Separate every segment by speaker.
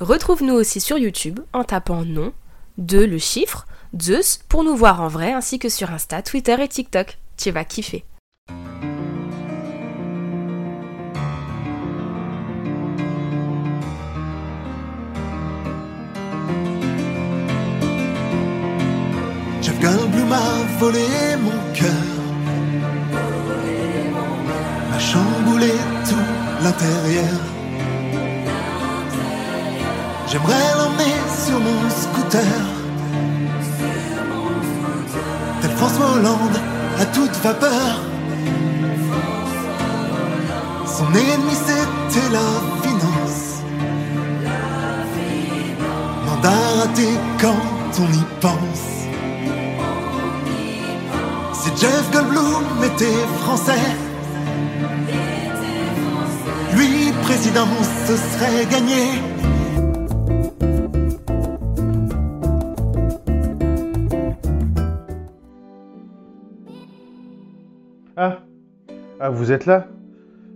Speaker 1: Retrouve-nous aussi sur YouTube en tapant nom, de le chiffre, Zeus pour nous voir en vrai ainsi que sur Insta, Twitter et TikTok. Tu vas kiffer.
Speaker 2: Jeff volé mon cœur, m'a chamboulé tout l'intérieur. J'aimerais l'emmener sur mon scooter, tel François Hollande à toute vapeur. Son ennemi c'était la finance. Mandat raté quand on y pense. Si Jeff Goldblum était français, lui président, ce serait gagné.
Speaker 3: Ah, vous êtes là?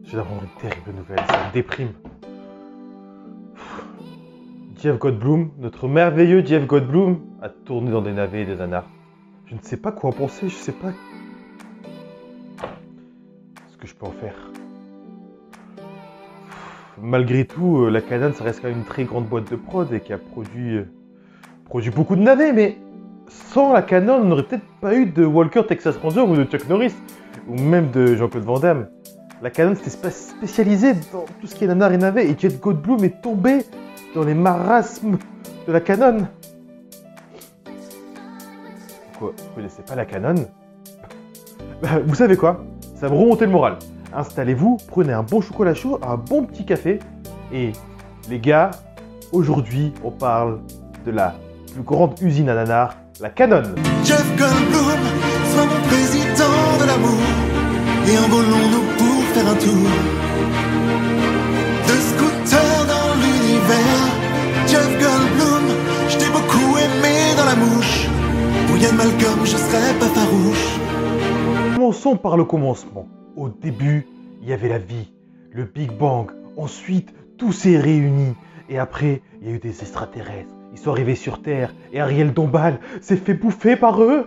Speaker 3: Je vais d'apprendre une terrible nouvelle, ça me déprime. Jeff Goldblum, notre merveilleux Jeff Goldblum, a tourné dans des navets et des anards. Je ne sais pas quoi en penser, je sais pas ce que je peux en faire. Malgré tout, euh, la Canon, ça reste quand même une très grande boîte de prod et qui a produit, euh, produit beaucoup de navets, mais sans la Canon, on n'aurait peut-être pas eu de Walker Texas Ranger ou de Chuck Norris, ou même de Jean-Claude Van Damme. La Canon c'était spé- spécialisé dans tout ce qui est nanar et navet, et Jet Goldblum est tombé dans les marasmes de la Canon. Quoi Vous connaissez pas la Canon Bah, Vous savez quoi? Ça me remontait le moral. Installez-vous, prenez un bon chocolat chaud, un bon petit café, et les gars, aujourd'hui on parle de la plus grande usine à nanar, la Canon.
Speaker 2: Jeff Et envolons-nous pour faire un tour. De scooter dans l'univers. Jeff Goldblum, je t'ai beaucoup aimé dans la mouche. Pour Yann Malcolm, je serais pas farouche.
Speaker 3: Commençons par le commencement. Au début, il y avait la vie, le Big Bang. Ensuite, tout s'est réuni. Et après, il y a eu des extraterrestres. Ils sont arrivés sur Terre. Et Ariel Dombal s'est fait bouffer par eux.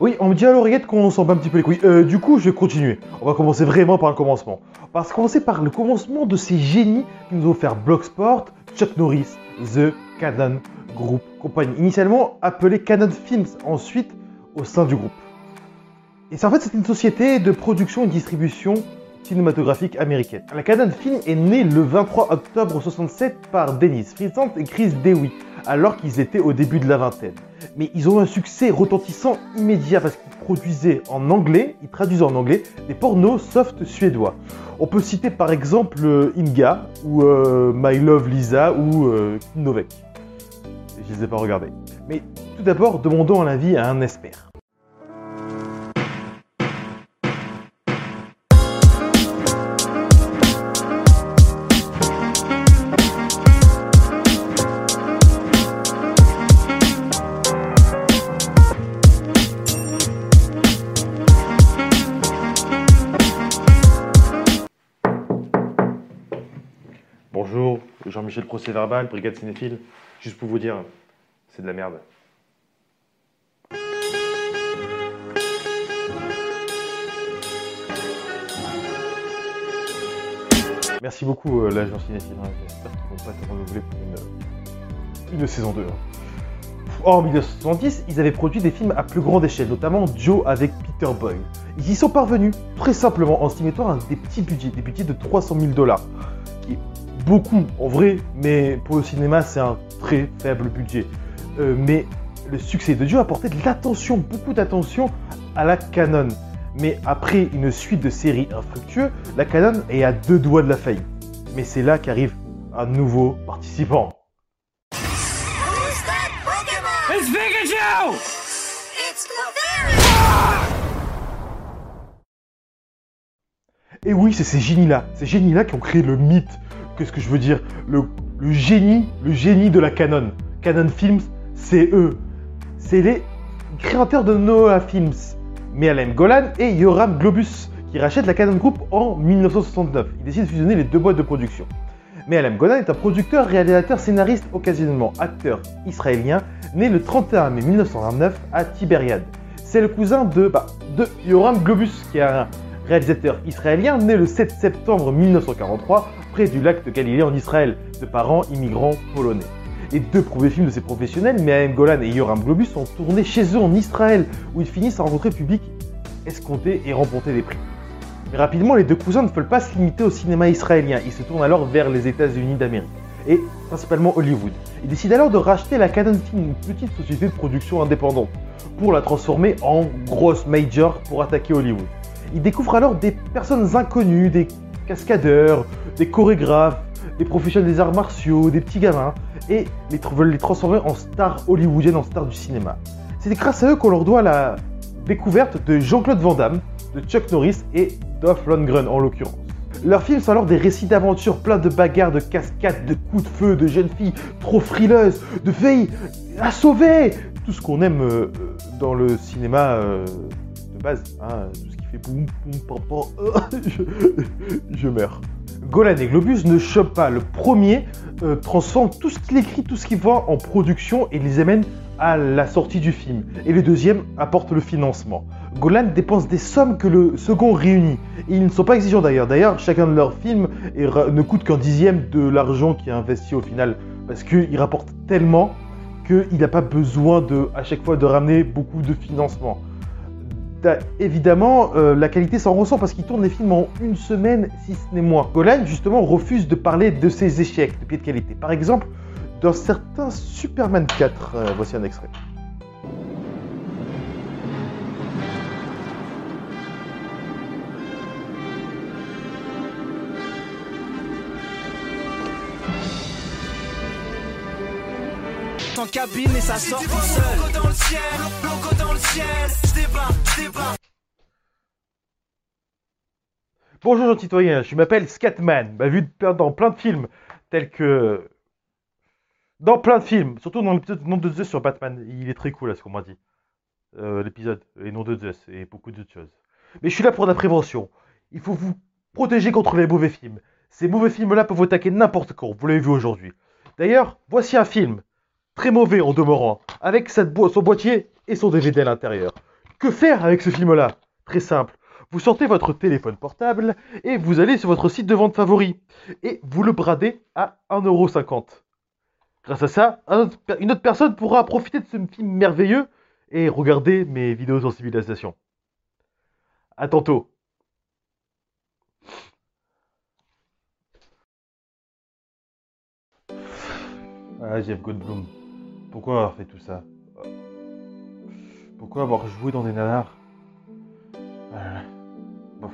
Speaker 3: Oui, on me dit à l'oreillette qu'on s'en bat un petit peu les couilles. Euh, du coup, je vais continuer. On va commencer vraiment par le commencement. On va commencer par le commencement de ces génies qui nous ont offert Blocksport, Chuck Norris, The Canon Group Company. Initialement appelée Canon Films, ensuite au sein du groupe. Et en fait c'est une société de production et distribution cinématographique américaine. La Canon Film est née le 23 octobre 67 par Dennis Friesland et Chris Dewey, alors qu'ils étaient au début de la vingtaine. Mais ils ont eu un succès retentissant immédiat parce qu'ils produisaient en anglais, ils traduisaient en anglais des pornos soft suédois. On peut citer par exemple euh, Inga ou euh, My Love Lisa ou euh, Novek. Je les ai pas regardés. Mais tout d'abord, demandons un avis à un expert. Procès Verbal, Brigade Cinéphile. Juste pour vous dire, c'est de la merde. Merci beaucoup, euh, l'agent cinéphile. hein. J'espère qu'ils vont pas te renouveler pour une, une saison 2. hein. En 1970, ils avaient produit des films à plus grande échelle, notamment Joe avec Peter Boyle. Ils y sont parvenus très simplement en mettant à des petits budgets, des budgets de 300 000 dollars, beaucoup en vrai, mais pour le cinéma, c'est un très faible budget. Euh, mais le succès de Joe a apporté de l'attention, beaucoup d'attention à la Canon. Mais après une suite de séries infructueuses, la Canon est à deux doigts de la faillite. Mais c'est là qu'arrive un nouveau participant.
Speaker 4: It's Pikachu!
Speaker 5: It's Clefairy!
Speaker 3: Et oui, c'est ces génies-là, ces génies-là qui ont créé le mythe. Qu'est-ce que je veux dire? Le, génie, le génie de la Canon. Canon Films, c'est eux. C'est les créateurs de Noah Films, Mealem Golan et Yoram Globus, qui rachètent la Canon Group en 1969. Ils décident de fusionner les deux boîtes de production. Mehalem Golan est un producteur, réalisateur, scénariste, occasionnellement acteur israélien, né le 31 mai 1929 à Tibériade. C'est le cousin de, bah, de Yoram Globus, qui est un réalisateur israélien né le 7 septembre 1943 près du lac de Galilée en Israël, de parents immigrants polonais. Les deux premiers films de ces professionnels, Mehalem Golan et Yoram Globus, sont tournés chez eux en Israël, où ils finissent à rencontrer public escompté et remporter des prix. Mais rapidement, les deux cousins ne veulent pas se limiter au cinéma israélien. Ils se tournent alors vers les États-Unis d'Amérique, et principalement Hollywood. Ils décident alors de racheter la Canon Film, une petite société de production indépendante, pour la transformer en grosse major pour attaquer Hollywood. Ils découvrent alors des personnes inconnues, des cascadeurs, des chorégraphes, des professionnels des arts martiaux, des petits gamins, et les veulent les transformer en stars hollywoodiennes, en stars du cinéma. C'est grâce à eux qu'on leur doit la découverte de Jean-Claude Van Damme, de Chuck Norris et Dolph Lundgren en l'occurrence. Leurs films sont alors des récits d'aventure pleins de bagarres, de cascades, de coups de feu, de jeunes filles trop frileuses, de filles à sauver Tout ce qu'on aime euh, dans le cinéma euh, de base, hein, fait boum, boum, pam, je, meurs. Golan et Globus ne chopent pas. Le premier euh, transforme tout ce qu'il écrit, tout ce qu'il voit en production et les amène à la sortie du film. Et le deuxième apporte le financement. Golan dépense des sommes que le second réunit. Et ils ne sont pas exigeants d'ailleurs. D'ailleurs, chacun de leurs films ne coûte qu'un dixième de l'argent qui est investi au final. Parce qu'il rapporte tellement qu'il n'a pas besoin à chaque fois de ramener beaucoup de financement. T'as- Évidemment, euh, la qualité s'en ressent parce qu'il tourne les films en une semaine, si ce n'est moins. Golan, justement, refuse de parler de ses échecs de pied de qualité. Par exemple, dans certains Superman 4, euh, voici un extrait.
Speaker 6: Cabine et ça sort tout seul. Débat.
Speaker 3: Bonjour, jean citoyen, je m'appelle Scatman. Bah, vu dans plein de films, tels que. Dans plein de films, surtout dans l'épisode Nom de Zeus sur Batman. Il est très cool, à ce qu'on m'a dit. Euh, L'épisode, et Nom de Zeus, et beaucoup d'autres choses. Mais je suis là pour la prévention. Il faut vous protéger contre les mauvais films. Ces mauvais films-là peuvent vous attaquer n'importe quand, vous l'avez vu aujourd'hui. D'ailleurs, voici un film, très mauvais en demeurant, avec son boîtier et son DVD à l'intérieur. Que faire avec ce film-là? Très simple. Vous sortez votre téléphone portable et vous allez sur votre site de vente favori et vous le bradez à 1,50€. Grâce à ça, une autre personne pourra profiter de ce film merveilleux et regarder mes vidéos sur civilisation. À tantôt. Ah, Jeff. Pourquoi avoir fait tout ça Pourquoi avoir joué dans des nanars bof.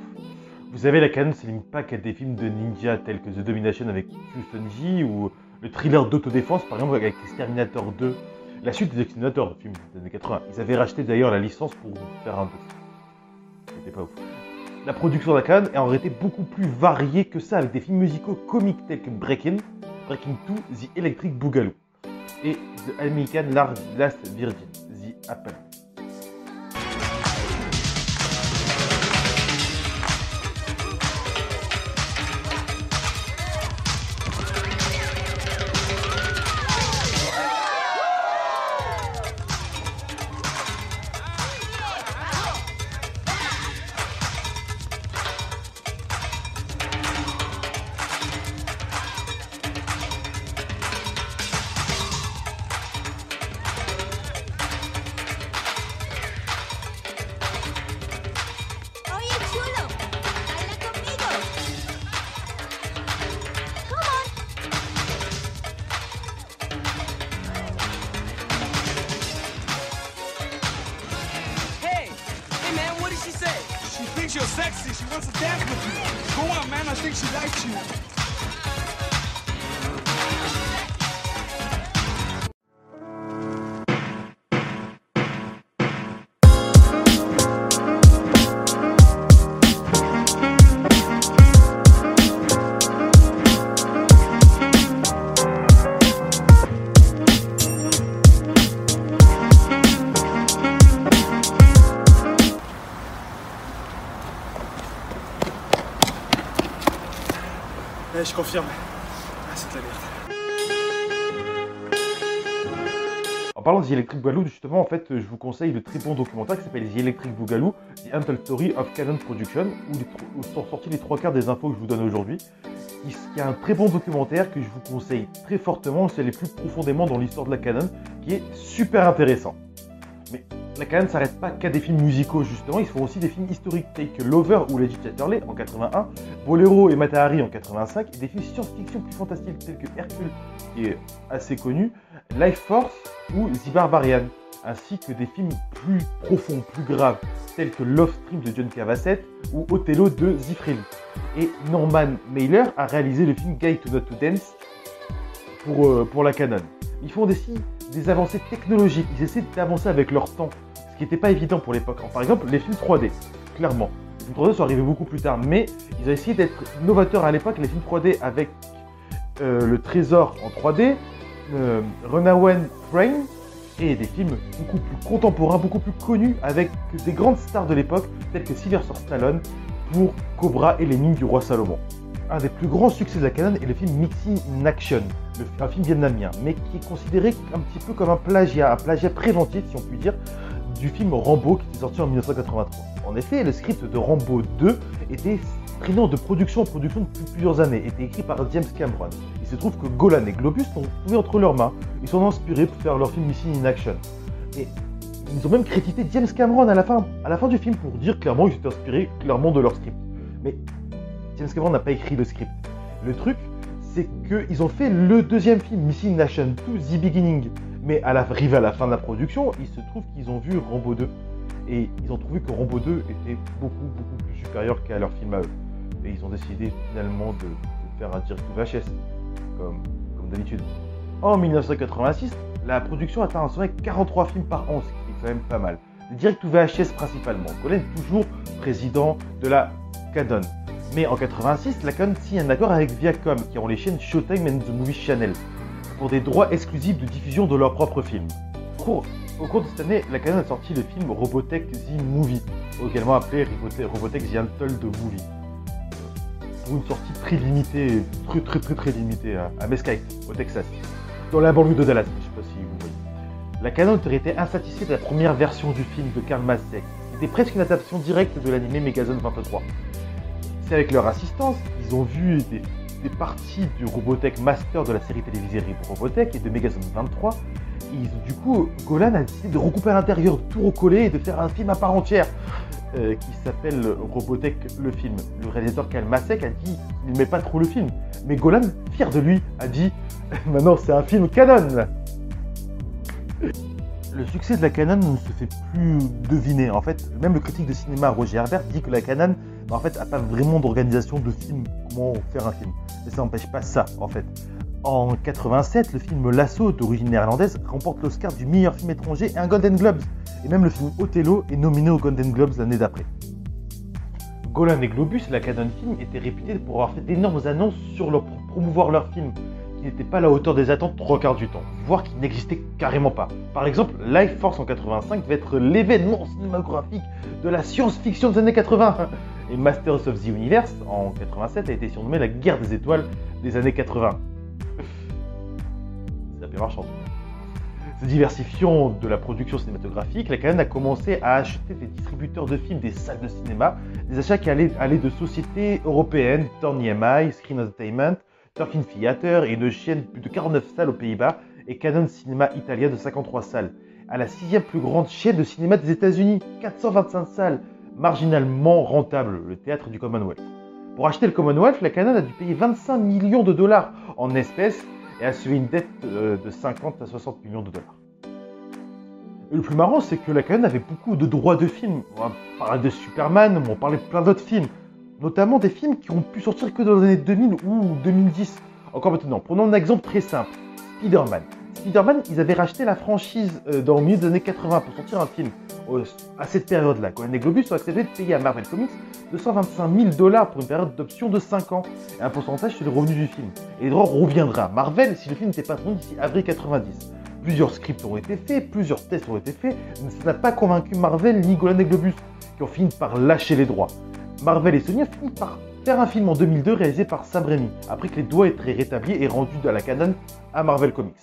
Speaker 3: Vous savez, la canon se limite pas qu'à des films de ninja tels que The Domination avec Houston ou le thriller d'autodéfense par exemple avec Exterminator 2. La suite des Exterminator, le film des années 80. Ils avaient racheté d'ailleurs la licence pour faire un 2. C'était pas. La production de la canon est en réalité beaucoup plus variée que ça avec des films musicaux comiques tels que Breaking, Breaking 2, The Electric Boogaloo et The American Lar- Last Virgin, The Apple.
Speaker 7: shoot. Confirme.
Speaker 3: En parlant de Electric Boogaloo, justement, en fait, je vous conseille le très bon documentaire qui s'appelle The Electric Boogaloo, The Untold Story of Canon Production, où, où sont sortis les trois quarts des infos que je vous donne aujourd'hui. Il y a un très bon documentaire que je vous conseille très fortement, c'est aller plus profondément dans l'histoire de la Canon, qui est super intéressant. Mais la Canon ne s'arrête pas qu'à des films musicaux, justement, ils font aussi des films historiques. Tels que Lover ou Legit Chatterley en 81, Bolero et Matahari en 85, et des films science-fiction plus fantastiques tels que Hercule, qui est assez connu, Life Force ou The Barbarian, ainsi que des films plus profonds, plus graves, tels que Love Stream de John Cavassett ou Othello de Zifrelli. Et Norman Mailer a réalisé le film Guide to Not to Dance pour, euh, pour la Canon. Ils font aussi des avancées technologiques, ils essaient d'avancer avec leur temps, ce qui n'était pas évident pour l'époque. Par exemple, les films 3D, clairement. Les films 3D sont arrivés beaucoup plus tard, mais ils ont essayé d'être novateurs à l'époque, les films 3D avec euh, le trésor en 3D, euh, Runaway Train et des films beaucoup plus contemporains, beaucoup plus connus avec des grandes stars de l'époque telles que Sylvester Stallone pour Cobra et les mines du roi Salomon. Un des plus grands succès de la Canon est le film Mixing in Action, un film vietnamien, mais qui est considéré un petit peu comme un plagiat, un plagiat préventif si on peut dire, du film Rambo qui est sorti en 1983. En effet, le script de Rambo 2 était traînant de production en production depuis plusieurs années, était écrit par James Cameron. Il se trouve que Golan et Globus l'ont trouvé entre leurs mains. Ils sont inspirés pour faire leur film Missing in Action. Et ils ont même crédité James Cameron à la fin, à la fin du film pour dire clairement qu'ils étaient inspirés clairement de leur script. Mais James Cameron n'a pas écrit le script. Le truc, c'est qu'ils ont fait le deuxième film, Missing in Action to the Beginning. Mais à la, arrivé à la fin de la production, il se trouve qu'ils ont vu Rambo 2. Et ils ont trouvé que Rambo 2 était beaucoup, beaucoup plus supérieur qu'à leur film à eux. Et ils ont décidé finalement de, faire un direct VHS, comme, d'habitude. En 1986, la production atteint un sommet de 43 films par an, ce qui est quand même pas mal. Direct VHS principalement. Colin toujours président de la Canon. Mais en 86, la Canon signe un accord avec Viacom, qui ont les chaînes Showtime and The Movie Channel, pour des droits exclusifs de diffusion de leurs propres films. Au cours, de cette année, la Canon a sorti le film Robotech The Movie, également appelé Robotech, The Untold Movie. Pour une sortie très limitée, très très très très limitée à, Mesquite, au Texas, dans la banlieue de Dallas, je sais pas si vous voyez. La Canon aurait été insatisfaite de la première version du film de Karl Masek, qui était presque une adaptation directe de l'animé Megazone 23. C'est avec leur assistance qu'ils ont vu des, parties du Robotech Master de la série télévisée Robotech et de Megazone 23. Et ils- du coup, Golan a décidé de recouper à l'intérieur, de tout recoller et de faire un film à part entière euh, qui s'appelle Robotech le film. Le réalisateur Karl Masek a dit qu'il n'aimait pas trop le film. Mais Golan, fier de lui, a dit maintenant c'est un film canon le succès de la Canon ne se fait plus deviner. En fait, même le critique de cinéma Roger Herbert dit que la Canon, en fait, a pas vraiment d'organisation de film, comment faire un film. Mais ça n'empêche pas ça, en fait. En 87, le film Lasso, d'origine néerlandaise, remporte l'Oscar du meilleur film étranger et un Golden Globes. Et même le film Othello est nominé aux Golden Globes l'année d'après. Golan et Globus, la Canon Film, étaient réputés pour avoir fait d'énormes annonces sur leur, promouvoir leur film, qui n'étaient pas à la hauteur des attentes trois quarts du temps, voire qui n'existaient carrément pas. Par exemple, Life Force en 85 devait être l'événement cinématographique de la science-fiction des années 80. Et Masters of the Universe en 87 a été surnommé la guerre des étoiles des années 80. Ça bien marchant. Se diversifiant de la production cinématographique, la Canon a commencé à acheter des distributeurs de films, des salles de cinéma, des achats qui allaient, de sociétés européennes, Torn EMI, Screen Entertainment, Turkin Theater et une chaîne de plus de 49 salles aux Pays-Bas et Canon Cinéma Italia de 53 salles, à la sixième plus grande chaîne de cinéma des États-Unis, 425 salles, marginalement rentable, le théâtre du Commonwealth. Pour acheter le Commonwealth, la Canon a dû payer 25 millions de dollars en espèces et assurer une dette euh, de 50 à 60 millions de dollars. Et le plus marrant, c'est que la Canon avait beaucoup de droits de films. On parlait de Superman, on parlait de plein d'autres films. Notamment des films qui ont pu sortir que dans les années 2000 ou 2010. Encore maintenant, prenons un exemple très simple. Spider-Man. Spider-Man, ils avaient racheté la franchise euh, dans le milieu des années 80 pour sortir un film à cette période-là. Les Globus ont accepté de payer à Marvel Comics 225 000 dollars pour une période d'option de 5 ans et un pourcentage sur les revenus du film. Et les droits reviendra à Marvel si le film n'était pas tourné d'ici avril 90. Plusieurs scripts ont été faits, plusieurs tests ont été faits, mais ça n'a pas convaincu Marvel ni Golan et Globus, qui ont fini par lâcher les droits. Marvel et Sony ont fini par faire un film en 2002 réalisé par Sam Raimi, après que les doigts aient été rétablis et rendus à la canon à Marvel Comics.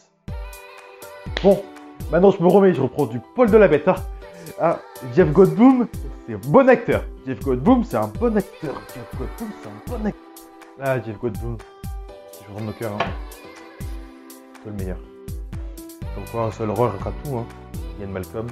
Speaker 3: Bon, maintenant je me remets, je reprends du Paul de la Bête. hein. Ah, Jeff Goldblum, c'est un bon acteur. Jeff Goldblum, c'est un bon acteur. Jeff Goldblum, c'est un bon acteur. Ah, Jeff Goldblum, je rentre nos cœurs. Hein. C'est le meilleur. Comme quoi, un seul rôle fera tout. Hein. Ian Malcolm,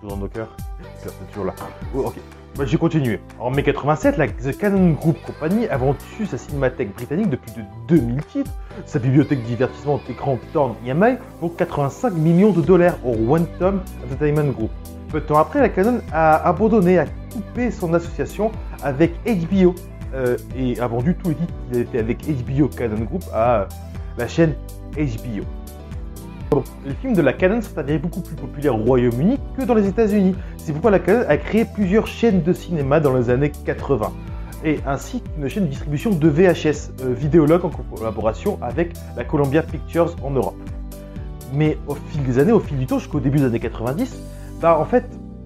Speaker 3: toujours dans nos cœurs. C'est toujours là. Oh, ok. Bah, j'ai continué. En mai 87, la The Canon Group Company a vendu sa cinémathèque britannique de plus de 2000 titres, sa bibliothèque de divertissement d'écran Torn EMI pour 85 millions de dollars au Tom Entertainment Group. Peu de temps après, la Canon a abandonné, a coupé son association avec HBO euh, et a vendu tous les titres qu'il était avec HBO Canon Group à la chaîne HBO. Les films de la Canon sont avérés beaucoup plus populaires au Royaume-Uni que dans les États-Unis. C'est pourquoi la Canon a créé plusieurs chaînes de cinéma dans les années 80 et ainsi qu'une chaîne de distribution de VHS euh, vidéologue en collaboration avec la Columbia Pictures en Europe. Mais au fil des années, au fil du temps, jusqu'au début des années 90, bah en fait,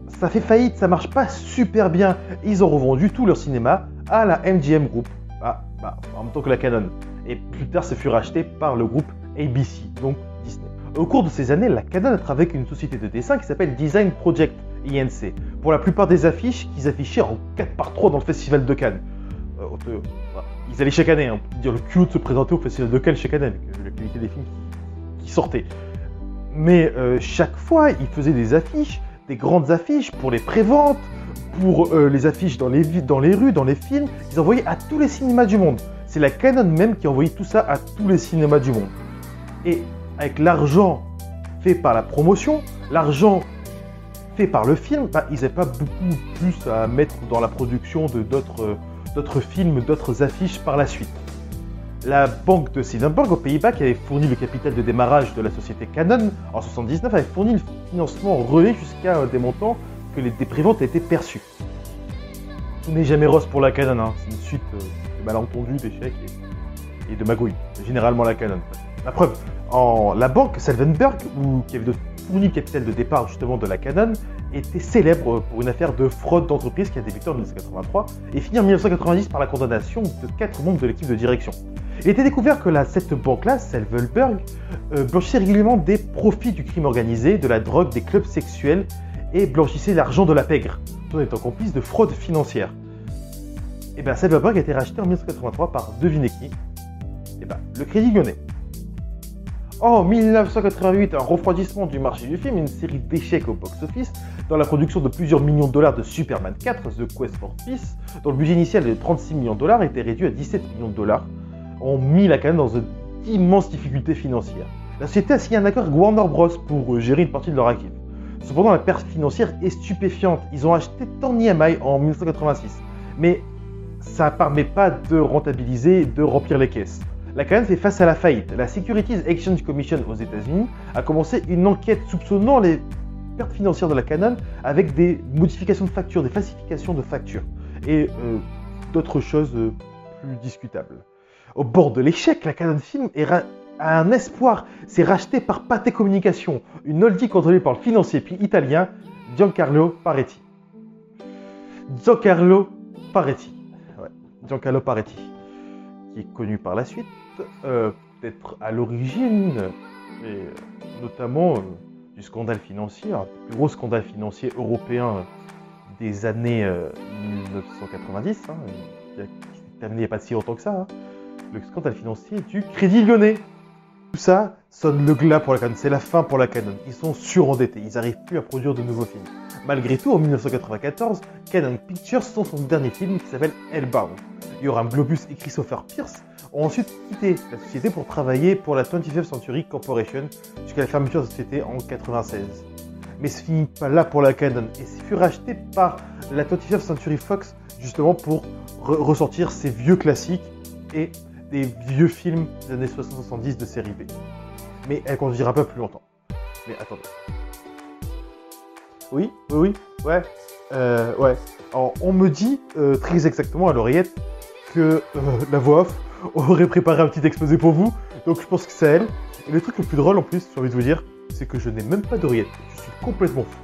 Speaker 3: ça fait faillite, ça marche pas super bien. Ils ont revendu tout leur cinéma à la MGM Group, bah, bah, en même temps que la Canon. Et plus tard, ça fut racheté par le groupe ABC, donc. Au cours de ces années, la Canon a travaillé avec une société de dessin qui s'appelle Design Project, INC, pour la plupart des affiches qu'ils affichaient en 4 par 3 dans le festival de Cannes. Euh, ils allaient chaque année, hein, dire le culot de se présenter au festival de Cannes chaque année euh, la qualité des films qui, sortaient. Mais euh, chaque fois, ils faisaient des affiches, des grandes affiches pour les préventes, pour les affiches dans les, dans les rues, dans les films. Ils envoyaient à tous les cinémas du monde. C'est la Canon même qui envoyait tout ça à tous les cinémas du monde. Et avec l'argent fait par la promotion, l'argent fait par le film, bah, ils n'avaient pas beaucoup plus à mettre dans la production de d'autres films, d'autres affiches par la suite. La banque de Siedenburg aux Pays-Bas, qui avait fourni le capital de démarrage de la société Canon en 79, avait fourni le financement relais jusqu'à des montants que les dépréventes étaient perçus. Tout n'est jamais rose pour la Canon, hein. c'est une suite euh, de malentendus, d'échecs et, et de magouilles. Généralement la Canon. La preuve, la banque Selvenberg, où, qui avait le capital de départ justement de la Canon, était célèbre pour une affaire de fraude d'entreprise qui a débuté en 1983 et fini en 1990 par la condamnation de quatre membres de l'équipe de direction. Il était découvert que cette banque-là, Selvenberg, euh, blanchissait régulièrement des profits du crime organisé, de la drogue, des clubs sexuels et blanchissait l'argent de la pègre, tout en étant complice de fraude financière. Et bien, Selvenberg a été racheté en 1983 par, devinez qui Et ben, le Crédit Lyonnais. En 1988, un refroidissement du marché du film, une série d'échecs au box-office, dans la production de plusieurs millions de dollars de Superman 4, The Quest for Peace, dont le budget initial de 36 millions de dollars était réduit à 17 millions de dollars, ont mis la Canon dans d'immenses difficultés financières. La société a signé un accord avec Warner Bros. pour euh, gérer une partie de leur actif. Cependant, la perte financière est stupéfiante. Ils ont acheté Tony EMI en 1986, mais ça ne permet pas de rentabiliser, de remplir les caisses. La Canon fait face à la faillite. La Securities Exchange Commission aux États-Unis a commencé une enquête soupçonnant les pertes financières de la Canon avec des modifications de factures, des falsifications de factures et euh, d'autres choses euh, plus discutables. Au bord de l'échec, la Canon Film est a un espoir. C'est racheté par Pathé Communication, une holding contrôlée par le financier puis italien Giancarlo Paretti. Giancarlo Paretti. Giancarlo Paretti, qui est connu par la suite, euh, peut-être à l'origine, et euh, notamment euh, du scandale financier, un des plus gros scandale financier européen euh, des années euh, 1990, hein, qui s'est terminé il n'y a pas si longtemps que ça, hein, le scandale financier du Crédit Lyonnais. Tout ça sonne le glas pour la Canon, c'est la fin pour la Canon. Ils sont surendettés, ils n'arrivent plus à produire de nouveaux films. Malgré tout, en 1994, Canon Pictures sort son dernier film qui s'appelle Hellbound. Yoram Globus et Christopher Pierce ont ensuite quitté la société pour travailler pour la 25th Century Corporation jusqu'à la fermeture de la société en 96. Mais ce finit pas là pour la Canon et fut racheté par la 25th Century Fox justement pour re- ressortir ses vieux classiques et des vieux films des années 60-70 de série B. Mais elle conduira pas plus longtemps. Mais attendez. Oui, oui, oui, ouais, euh, ouais. Alors, on me dit euh, très exactement à l'oreillette que euh, la voix off aurait préparé un petit exposé pour vous, donc je pense que c'est elle. Et le truc le plus drôle en plus, j'ai envie de vous dire, c'est que je n'ai même pas d'oreillette. Je suis complètement fou.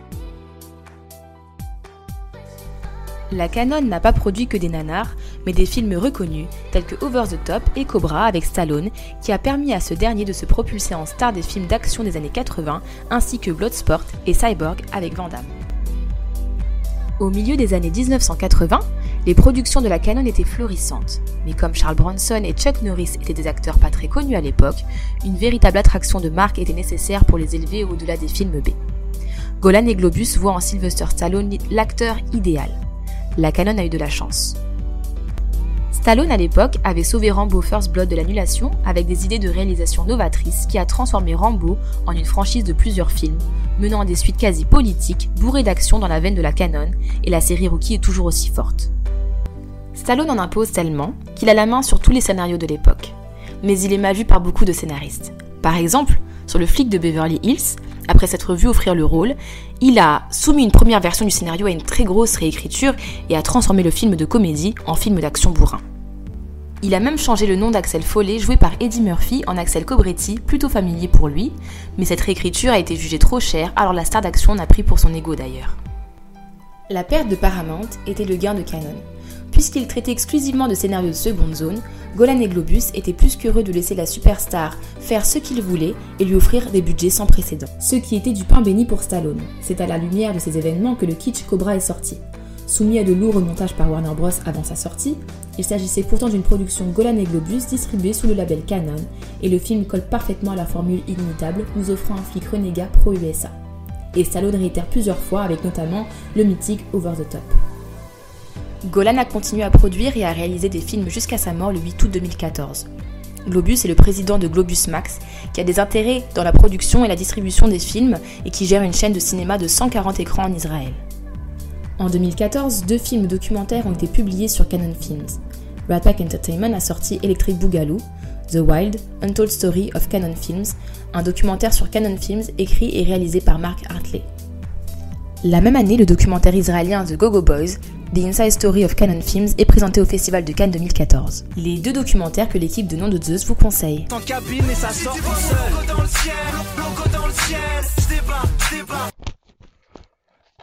Speaker 1: La Canon n'a pas produit que des nanars, mais des films reconnus tels que Over the Top et Cobra avec Stallone, qui a permis à ce dernier de se propulser en star des films d'action des années 80, ainsi que Bloodsport et Cyborg avec Van Damme. Au milieu des années 1980, les productions de la Canon étaient florissantes, mais comme Charles Bronson et Chuck Norris étaient des acteurs pas très connus à l'époque, une véritable attraction de marque était nécessaire pour les élever au-delà des films B. Golan et Globus voient en Sylvester Stallone l'acteur idéal. La Canon a eu de la chance. Stallone à l'époque avait sauvé Rambo First Blood de l'annulation avec des idées de réalisation novatrices qui a transformé Rambo en une franchise de plusieurs films, menant à des suites quasi politiques, bourrées d'action dans la veine de la canon, et la série Rookie est toujours aussi forte. Stallone en impose tellement qu'il a la main sur tous les scénarios de l'époque. Mais il est mal vu par beaucoup de scénaristes. Par exemple, sur le flic de Beverly Hills, après s'être vu offrir le rôle, il a soumis une première version du scénario à une très grosse réécriture et a transformé le film de comédie en film d'action bourrin. Il a même changé le nom d'Axel Follet, joué par Eddie Murphy, en Axel Cobretti, plutôt familier pour lui, mais cette réécriture a été jugée trop chère, alors la star d'action n'a pris pour son ego d'ailleurs. La perte de Paramount était le gain de Canon. Puisqu'il traitait exclusivement de scénarios de seconde zone, Golan et Globus étaient plus qu'heureux de laisser la superstar faire ce qu'il voulait et lui offrir des budgets sans précédent. Ce qui était du pain béni pour Stallone. C'est à la lumière de ces événements que le kitsch Cobra est sorti. Soumis à de lourds remontages par Warner Bros. avant sa sortie, il s'agissait pourtant d'une production Golan et Globus distribuée sous le label Canon, et le film colle parfaitement à la formule inimitable, nous offrant un flic renégat pro-USA. Et Stallone réitère plusieurs fois avec notamment le mythique Over the Top. Golan a continué à produire et à réaliser des films jusqu'à sa mort le 8 août 2014. Globus est le président de Globus Max, qui a des intérêts dans la production et la distribution des films et qui gère une chaîne de cinéma de 140 écrans en Israël. En 2014, deux films documentaires ont été publiés sur Canon Films. Rat Pack Entertainment a sorti Electric Boogaloo, The Wild, Untold Story of Canon Films, un documentaire sur Canon Films écrit et réalisé par Mark Hartley. La même année, le documentaire israélien The Go-Go Boys, The Inside Story of Canon Films, est présenté au Festival de Cannes 2014. Les deux documentaires que l'équipe de Nom de Zeus vous conseille.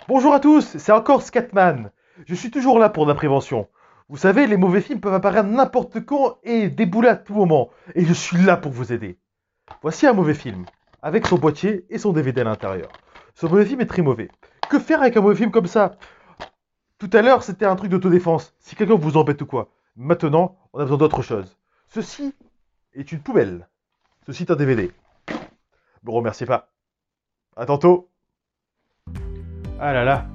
Speaker 3: Bonjour à tous, c'est encore Scatman. Je suis toujours là pour la prévention. Vous savez, les mauvais films peuvent apparaître n'importe quand et débouler à tout moment. Et je suis là pour vous aider. Voici un mauvais film, avec son boîtier et son DVD à l'intérieur. Ce mauvais film est très mauvais. Que faire avec un mauvais film comme ça? Tout à l'heure, c'était un truc d'autodéfense. Si quelqu'un vous embête ou quoi. Maintenant, on a besoin d'autre chose. Ceci est une poubelle. Ceci est un DVD. Me remerciez pas. À tantôt. Ah là là.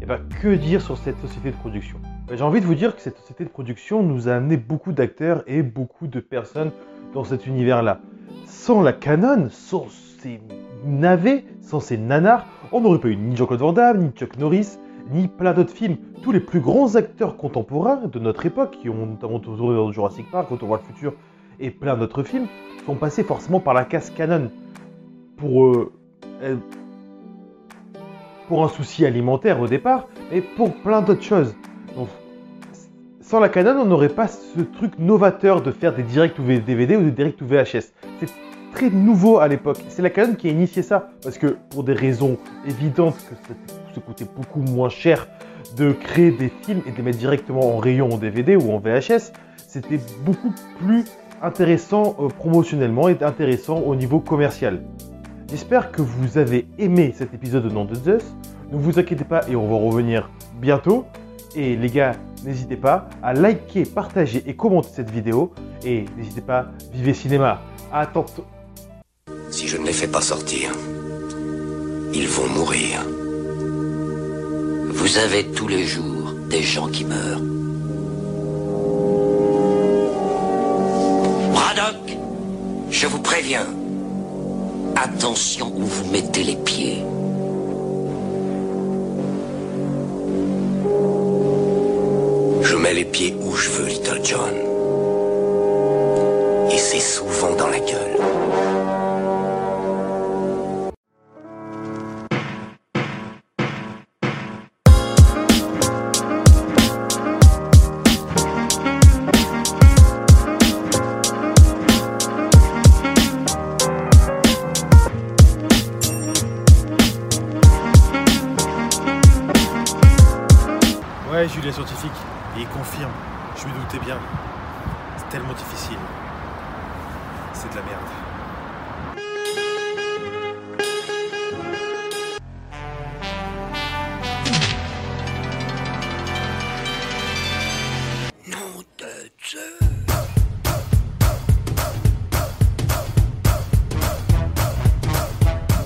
Speaker 3: Et bah que dire sur cette société de production? Bah, J'ai envie de vous dire que cette société de production nous a amené beaucoup d'acteurs et beaucoup de personnes dans cet univers-là. Sans la Canon, sans ces navets, sans ces nanars, on n'aurait pas eu ni Jean-Claude Van Damme, ni Chuck Norris, ni plein d'autres films. Tous les plus grands acteurs contemporains de notre époque, qui ont notamment tourné dans Jurassic Park, Quand on voit le futur, et plein d'autres films, sont passés forcément par la case Canon. Pour, euh, euh, pour un souci alimentaire au départ, mais pour plein d'autres choses. Sans la Canon, on n'aurait pas ce truc novateur de faire des directs ou DVD ou des directs ou VHS. C'est très nouveau à l'époque. C'est la Canon qui a initié ça, parce que pour des raisons évidentes que ça, coûtait beaucoup moins cher de créer des films et de les mettre directement en rayon en DVD ou en VHS, c'était beaucoup plus intéressant euh, promotionnellement et intéressant au niveau commercial. J'espère que vous avez aimé cet épisode de Nom de Zeus. Ne vous inquiétez pas et on va revenir bientôt. Et les gars, n'hésitez pas à liker, partager et commenter cette vidéo. Et n'hésitez pas, vivez cinéma. À.
Speaker 7: Si je ne les fais pas sortir, ils vont mourir. Vous avez tous les jours des gens qui meurent. Braddock, je vous préviens. Attention où vous mettez les pieds. Je mets les pieds où je veux, Little John. Et c'est souvent dans la gueule.
Speaker 3: C'est tellement difficile. C'est de la merde.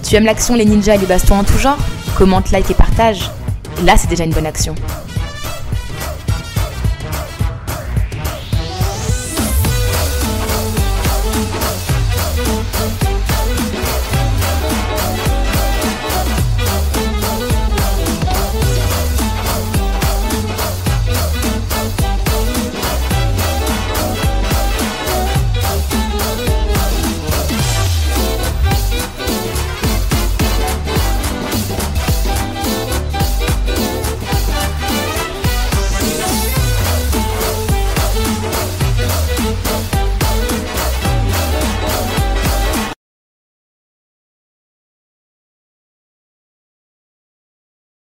Speaker 1: Tu aimes l'action, les ninjas et les bastons en tout genre? Commente, like et partage. Là, c'est déjà une bonne action.